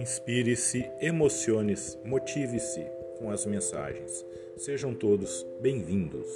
Inspire-se, emocione-se, motive-se com as mensagens. Sejam todos bem-vindos.